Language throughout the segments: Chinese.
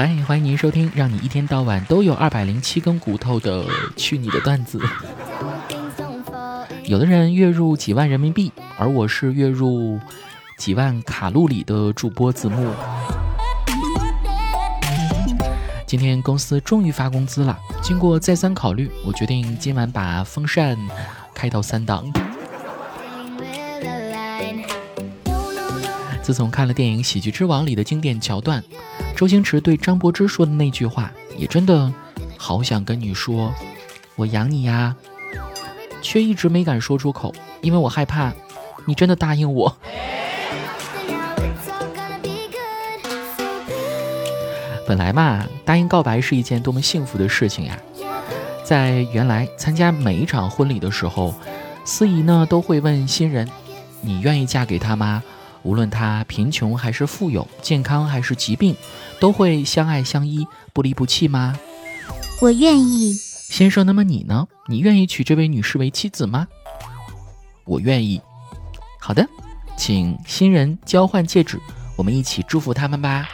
嗨，欢迎您收听让你一天到晚都有二百零七根骨头的去你的段子。有的人月入几万人民币，而我是月入几万卡路里的主播子木。今天公司终于发工资了，经过再三考虑，我决定今晚把风扇开到三档。自从看了电影《喜剧之王》里的经典桥段，周星驰对张柏芝说的那句话，也真的好想跟你说，我养你呀，却一直没敢说出口，因为我害怕你真的答应我。本来嘛，答应告白是一件多么幸福的事情呀！在原来参加每一场婚礼的时候，司仪呢都会问新人：“你愿意嫁给他吗？”无论他贫穷还是富有，健康还是疾病，都会相爱相依，不离不弃吗？我愿意，先生。那么你呢？你愿意娶这位女士为妻子吗？我愿意。好的，请新人交换戒指，我们一起祝福他们吧。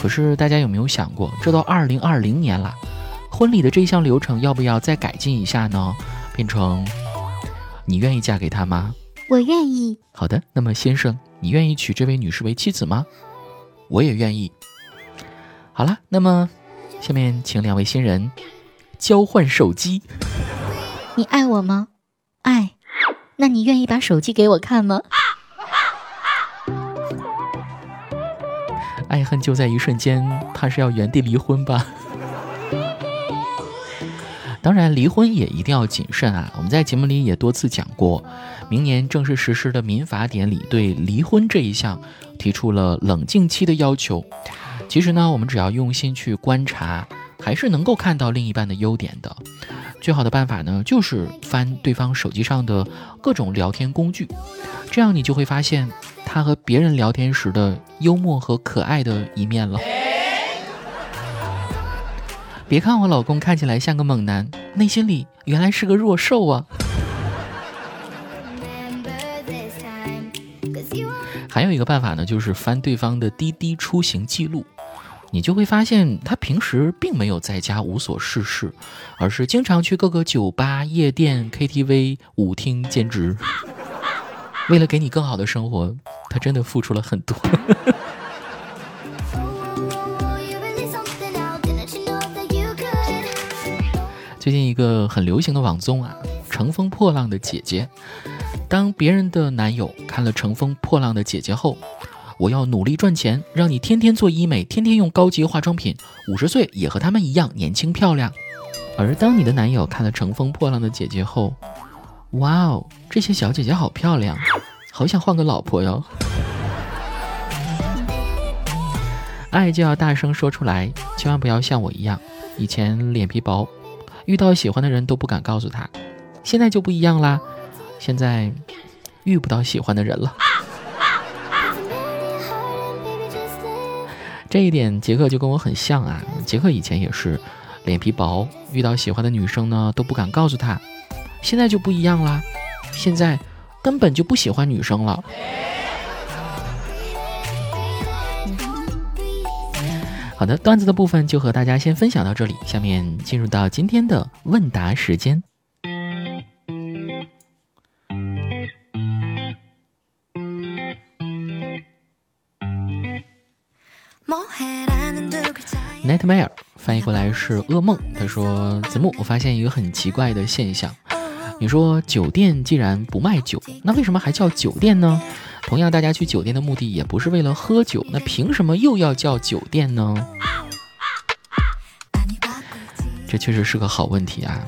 可是大家有没有想过，这都二零二零年了，婚礼的这项流程要不要再改进一下呢？变成你愿意嫁给他吗？我愿意。好的，那么先生，你愿意娶这位女士为妻子吗？我也愿意。好了，那么下面请两位新人交换手机。你爱我吗？爱。那你愿意把手机给我看吗？爱恨就在一瞬间，怕是要原地离婚吧？当然，离婚也一定要谨慎啊！我们在节目里也多次讲过，明年正式实施的民法典里对离婚这一项提出了冷静期的要求。其实呢，我们只要用心去观察，还是能够看到另一半的优点的。最好的办法呢，就是翻对方手机上的各种聊天工具，这样你就会发现他和别人聊天时的幽默和可爱的一面了。别看我老公看起来像个猛男，内心里原来是个弱兽啊！还有一个办法呢，就是翻对方的滴滴出行记录，你就会发现他平时并没有在家无所事事，而是经常去各个酒吧、夜店、KTV、舞厅兼职。为了给你更好的生活，他真的付出了很多。最近一个很流行的网综啊，《乘风破浪的姐姐》。当别人的男友看了《乘风破浪的姐姐》后，我要努力赚钱，让你天天做医美，天天用高级化妆品，五十岁也和他们一样年轻漂亮。而当你的男友看了《乘风破浪的姐姐》后，哇哦，这些小姐姐好漂亮，好想换个老婆哟。爱就要大声说出来，千万不要像我一样，以前脸皮薄。遇到喜欢的人都不敢告诉他，现在就不一样啦，现在遇不到喜欢的人了。这一点杰克就跟我很像啊，杰克以前也是脸皮薄，遇到喜欢的女生呢都不敢告诉他，现在就不一样啦，现在根本就不喜欢女生了。好的，段子的部分就和大家先分享到这里，下面进入到今天的问答时间。Nightmare 翻译过来是噩梦。他说：“子木，我发现一个很奇怪的现象。你说酒店既然不卖酒，那为什么还叫酒店呢？”同样，大家去酒店的目的也不是为了喝酒，那凭什么又要叫酒店呢？这确实是个好问题啊！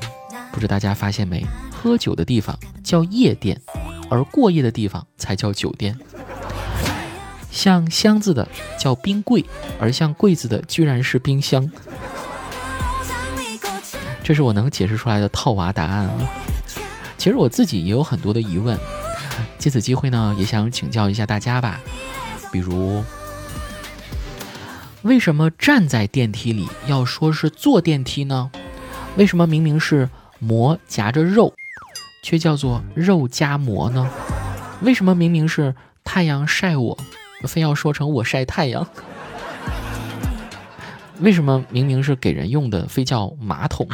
不知大家发现没？喝酒的地方叫夜店，而过夜的地方才叫酒店。像箱子的叫冰柜，而像柜子的居然是冰箱。这是我能解释出来的套娃答案了。其实我自己也有很多的疑问。借此机会呢，也想请教一下大家吧。比如，为什么站在电梯里要说是坐电梯呢？为什么明明是馍夹着肉，却叫做肉夹馍呢？为什么明明是太阳晒我，非要说成我晒太阳？为什么明明是给人用的，非叫马桶？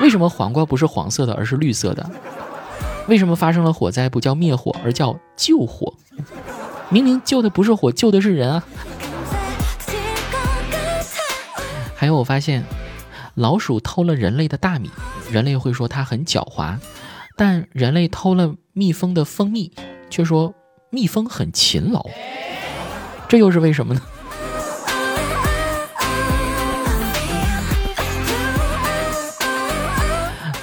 为什么黄瓜不是黄色的，而是绿色的？为什么发生了火灾不叫灭火，而叫救火？明明救的不是火，救的是人啊！还有，我发现老鼠偷了人类的大米，人类会说它很狡猾；但人类偷了蜜蜂的蜂蜜，却说蜜蜂很勤劳。这又是为什么呢？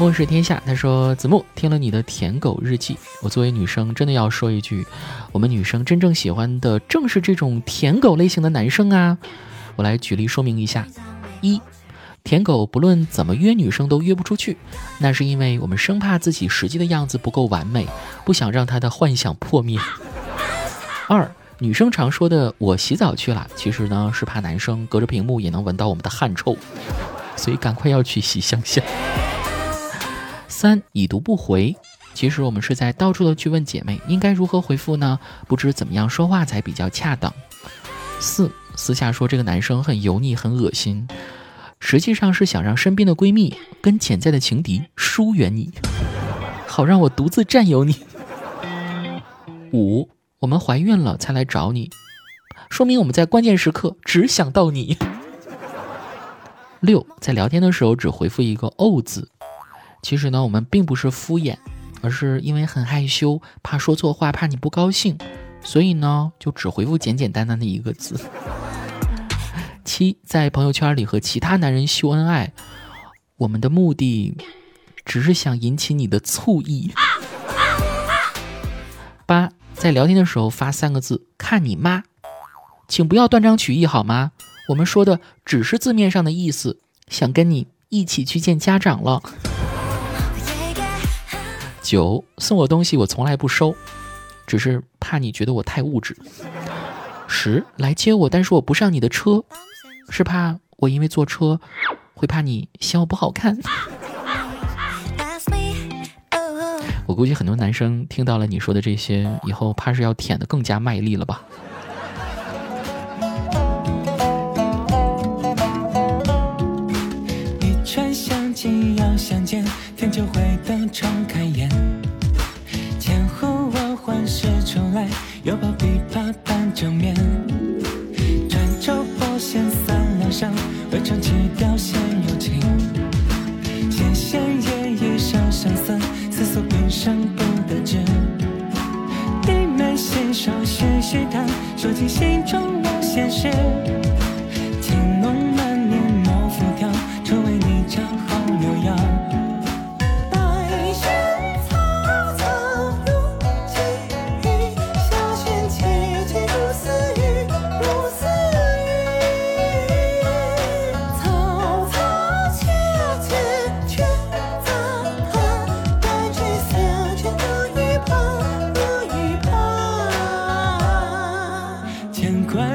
末是天下，他说：“子木听了你的舔狗日记，我作为女生真的要说一句，我们女生真正喜欢的正是这种舔狗类型的男生啊！我来举例说明一下：一，舔狗不论怎么约女生都约不出去，那是因为我们生怕自己实际的样子不够完美，不想让他的幻想破灭。二，女生常说的‘我洗澡去了’，其实呢是怕男生隔着屏幕也能闻到我们的汗臭，所以赶快要去洗香香。”三已读不回，其实我们是在到处的去问姐妹应该如何回复呢？不知怎么样说话才比较恰当。四私下说这个男生很油腻很恶心，实际上是想让身边的闺蜜跟潜在的情敌疏远你，好让我独自占有你。五我们怀孕了才来找你，说明我们在关键时刻只想到你。六在聊天的时候只回复一个哦字。其实呢，我们并不是敷衍，而是因为很害羞，怕说错话，怕你不高兴，所以呢，就只回复简简单单的一个字。七，在朋友圈里和其他男人秀恩爱，我们的目的只是想引起你的醋意。八，在聊天的时候发三个字“看你妈”，请不要断章取义好吗？我们说的只是字面上的意思，想跟你一起去见家长了。九送我东西我从来不收，只是怕你觉得我太物质。十来接我，但是我不上你的车，是怕我因为坐车会怕你嫌我不好看。我估计很多男生听到了你说的这些以后，怕是要舔的更加卖力了吧。相见，天就会等重开眼。千呼万唤始出来，犹抱琵琶半遮面。转轴拨弦三两声，未成曲调先有情。弦弦夜一声声思，思索平生不得志。低眉信手续续弹，说尽心中无限事。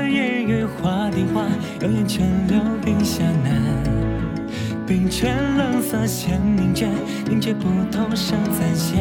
一语话定欢有缘泉流冰下难冰泉冷涩弦凝绝凝绝不通声暂歇